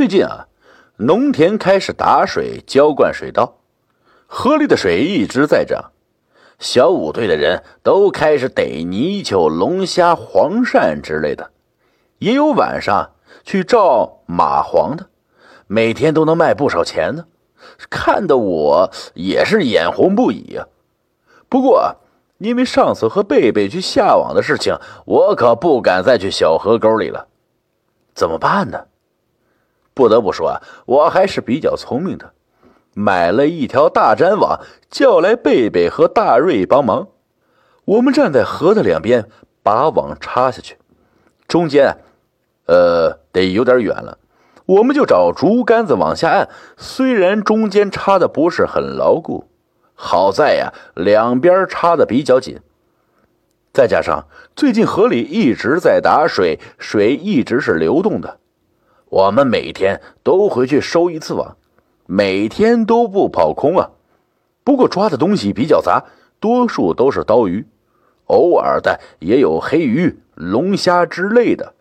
最近啊，农田开始打水浇灌水稻，河里的水一直在涨。小五队的人都开始逮泥鳅、龙虾、黄鳝之类的，也有晚上去照蚂蟥的，每天都能卖不少钱呢。看得我也是眼红不已啊。不过，因为上次和贝贝去下网的事情，我可不敢再去小河沟里了。怎么办呢？不得不说啊，我还是比较聪明的，买了一条大粘网，叫来贝贝和大瑞帮忙。我们站在河的两边，把网插下去，中间，呃，得有点远了，我们就找竹竿子往下按。虽然中间插的不是很牢固，好在呀，两边插的比较紧。再加上最近河里一直在打水，水一直是流动的。我们每天都回去收一次网，每天都不跑空啊。不过抓的东西比较杂，多数都是刀鱼，偶尔的也有黑鱼、龙虾之类的。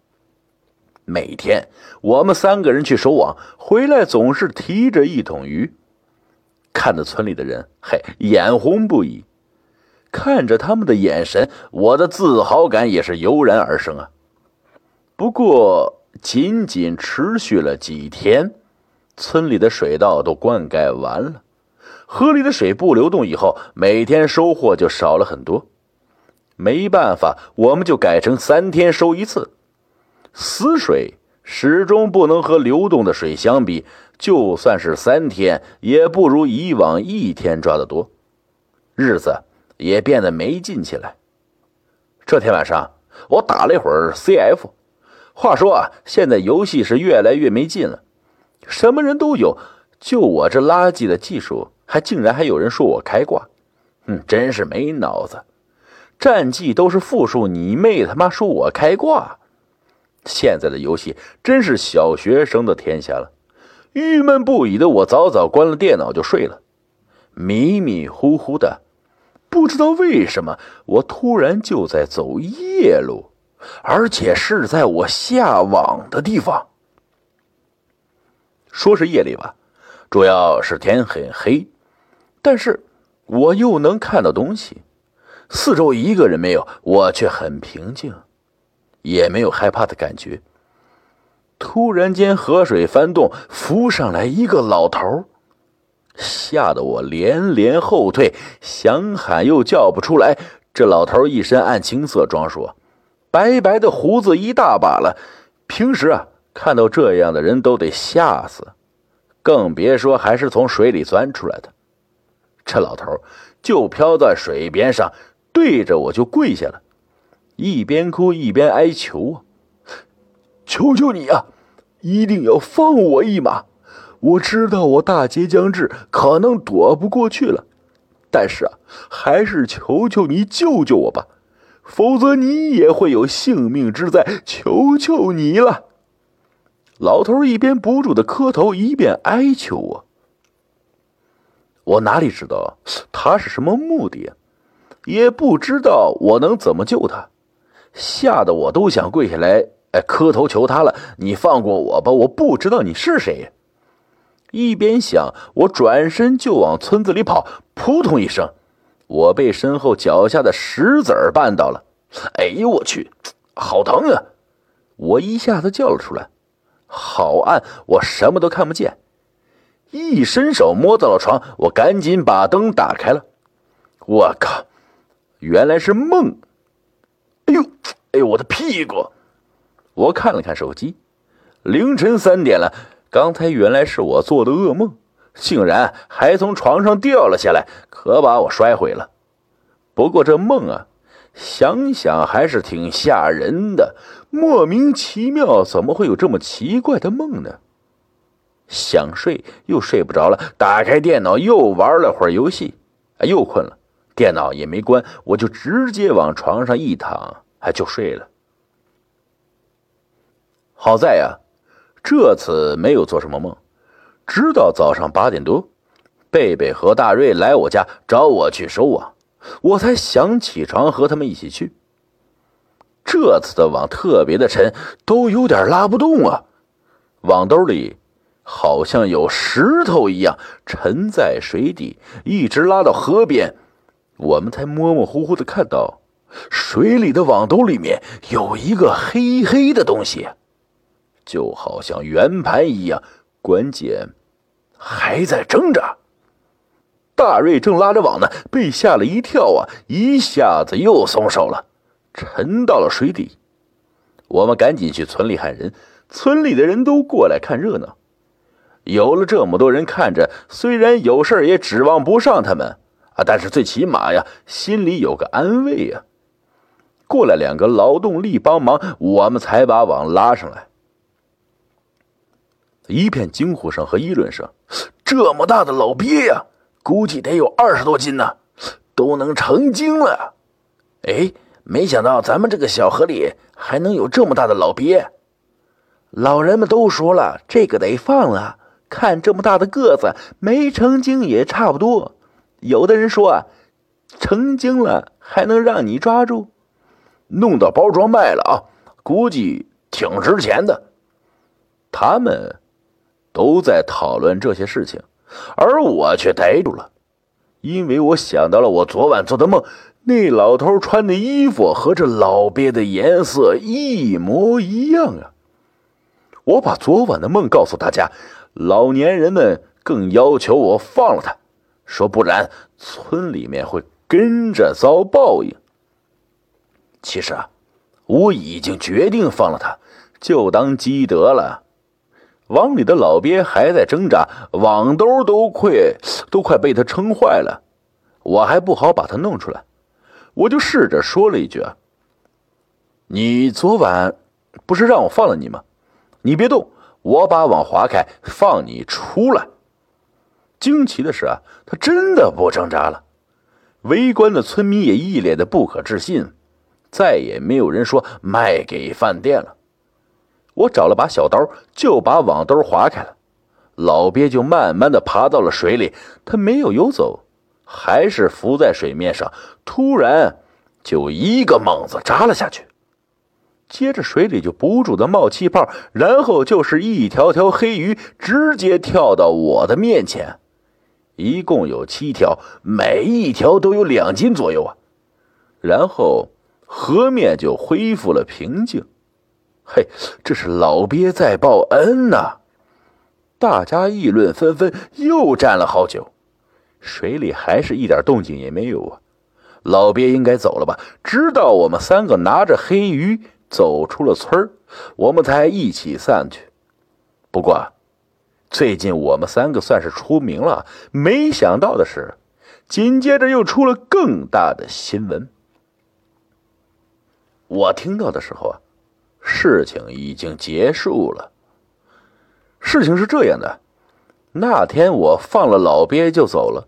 每天我们三个人去收网，回来总是提着一桶鱼，看着村里的人，嘿，眼红不已。看着他们的眼神，我的自豪感也是油然而生啊。不过。仅仅持续了几天，村里的水稻都灌溉完了，河里的水不流动以后，每天收获就少了很多。没办法，我们就改成三天收一次。死水始终不能和流动的水相比，就算是三天，也不如以往一天抓的多，日子也变得没劲起来。这天晚上，我打了一会儿 CF。话说啊，现在游戏是越来越没劲了，什么人都有，就我这垃圾的技术，还竟然还有人说我开挂，嗯，真是没脑子。战绩都是负数，你妹他妈说我开挂！现在的游戏真是小学生的天下了，郁闷不已的我早早关了电脑就睡了，迷迷糊糊的，不知道为什么我突然就在走夜路。而且是在我下网的地方。说是夜里吧，主要是天很黑，但是我又能看到东西。四周一个人没有，我却很平静，也没有害怕的感觉。突然间，河水翻动，浮上来一个老头，吓得我连连后退，想喊又叫不出来。这老头一身暗青色装束。白白的胡子一大把了，平时啊看到这样的人都得吓死，更别说还是从水里钻出来的。这老头就飘在水边上，对着我就跪下了，一边哭一边哀求啊：“求求你啊，一定要放我一马！我知道我大劫将至，可能躲不过去了，但是啊，还是求求你救救我吧。”否则你也会有性命之灾，求求你了！老头一边不住的磕头，一边哀求我。我哪里知道他是什么目的，也不知道我能怎么救他，吓得我都想跪下来，哎，磕头求他了。你放过我吧，我不知道你是谁。一边想，我转身就往村子里跑，扑通一声。我被身后脚下的石子儿绊倒了，哎呦我去，好疼啊！我一下子叫了出来，好暗，我什么都看不见。一伸手摸到了床，我赶紧把灯打开了。我靠，原来是梦！哎呦，哎呦，我的屁股！我看了看手机，凌晨三点了，刚才原来是我做的噩梦。竟然还从床上掉了下来，可把我摔毁了。不过这梦啊，想想还是挺吓人的，莫名其妙，怎么会有这么奇怪的梦呢？想睡又睡不着了，打开电脑又玩了会儿游戏，又困了，电脑也没关，我就直接往床上一躺，还就睡了。好在呀，这次没有做什么梦。直到早上八点多，贝贝和大瑞来我家找我去收网，我才想起床和他们一起去。这次的网特别的沉，都有点拉不动啊。网兜里好像有石头一样沉在水底，一直拉到河边，我们才模模糊糊的看到水里的网兜里面有一个黑黑的东西，就好像圆盘一样，关键还在挣扎。大瑞正拉着网呢，被吓了一跳啊，一下子又松手了，沉到了水底。我们赶紧去村里喊人，村里的人都过来看热闹。有了这么多人看着，虽然有事也指望不上他们啊，但是最起码呀，心里有个安慰呀。过来两个劳动力帮忙，我们才把网拉上来。一片惊呼声和议论声，这么大的老鳖呀，估计得有二十多斤呢，都能成精了。哎。没想到咱们这个小河里还能有这么大的老鳖，老人们都说了，这个得放了。看这么大的个子，没成精也差不多。有的人说啊，成精了还能让你抓住，弄到包装卖了啊，估计挺值钱的。他们都在讨论这些事情，而我却呆住了，因为我想到了我昨晚做的梦。那老头穿的衣服和这老鳖的颜色一模一样啊！我把昨晚的梦告诉大家，老年人们更要求我放了他，说不然村里面会跟着遭报应。其实啊，我已经决定放了他，就当积德了。网里的老鳖还在挣扎，网兜都快都快被他撑坏了，我还不好把它弄出来。我就试着说了一句：“你昨晚不是让我放了你吗？你别动，我把网划开，放你出来。”惊奇的是啊，他真的不挣扎了。围观的村民也一脸的不可置信，再也没有人说卖给饭店了。我找了把小刀，就把网兜划开了，老鳖就慢慢的爬到了水里，他没有游走。还是浮在水面上，突然就一个猛子扎了下去，接着水里就不住的冒气泡，然后就是一条条黑鱼直接跳到我的面前，一共有七条，每一条都有两斤左右啊。然后河面就恢复了平静。嘿，这是老鳖在报恩呐！大家议论纷纷，又站了好久。水里还是一点动静也没有啊！老鳖应该走了吧？直到我们三个拿着黑鱼走出了村我们才一起散去。不过，最近我们三个算是出名了。没想到的是，紧接着又出了更大的新闻。我听到的时候啊，事情已经结束了。事情是这样的。那天我放了老鳖就走了，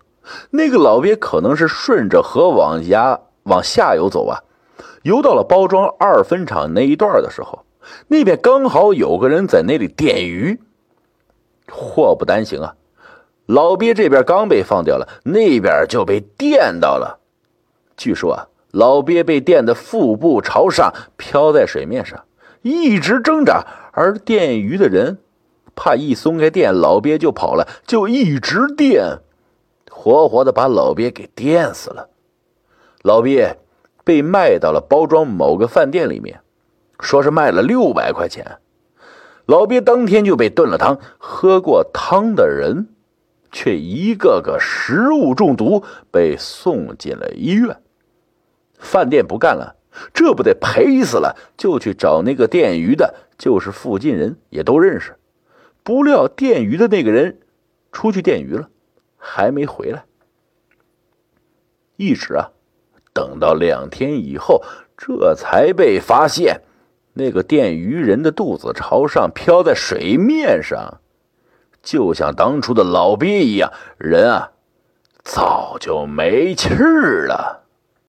那个老鳖可能是顺着河往下往下游走啊，游到了包装二分厂那一段的时候，那边刚好有个人在那里电鱼。祸不单行啊，老鳖这边刚被放掉了，那边就被电到了。据说啊，老鳖被电的腹部朝上漂在水面上，一直挣扎，而电鱼的人。怕一松开电，老鳖就跑了，就一直电，活活的把老鳖给电死了。老鳖被卖到了包装某个饭店里面，说是卖了六百块钱。老鳖当天就被炖了汤，喝过汤的人却一个个食物中毒，被送进了医院。饭店不干了，这不得赔死了，就去找那个电鱼的，就是附近人也都认识。不料电鱼的那个人出去电鱼了，还没回来。一直啊，等到两天以后，这才被发现，那个电鱼人的肚子朝上漂在水面上，就像当初的老鳖一样，人啊早就没气儿了。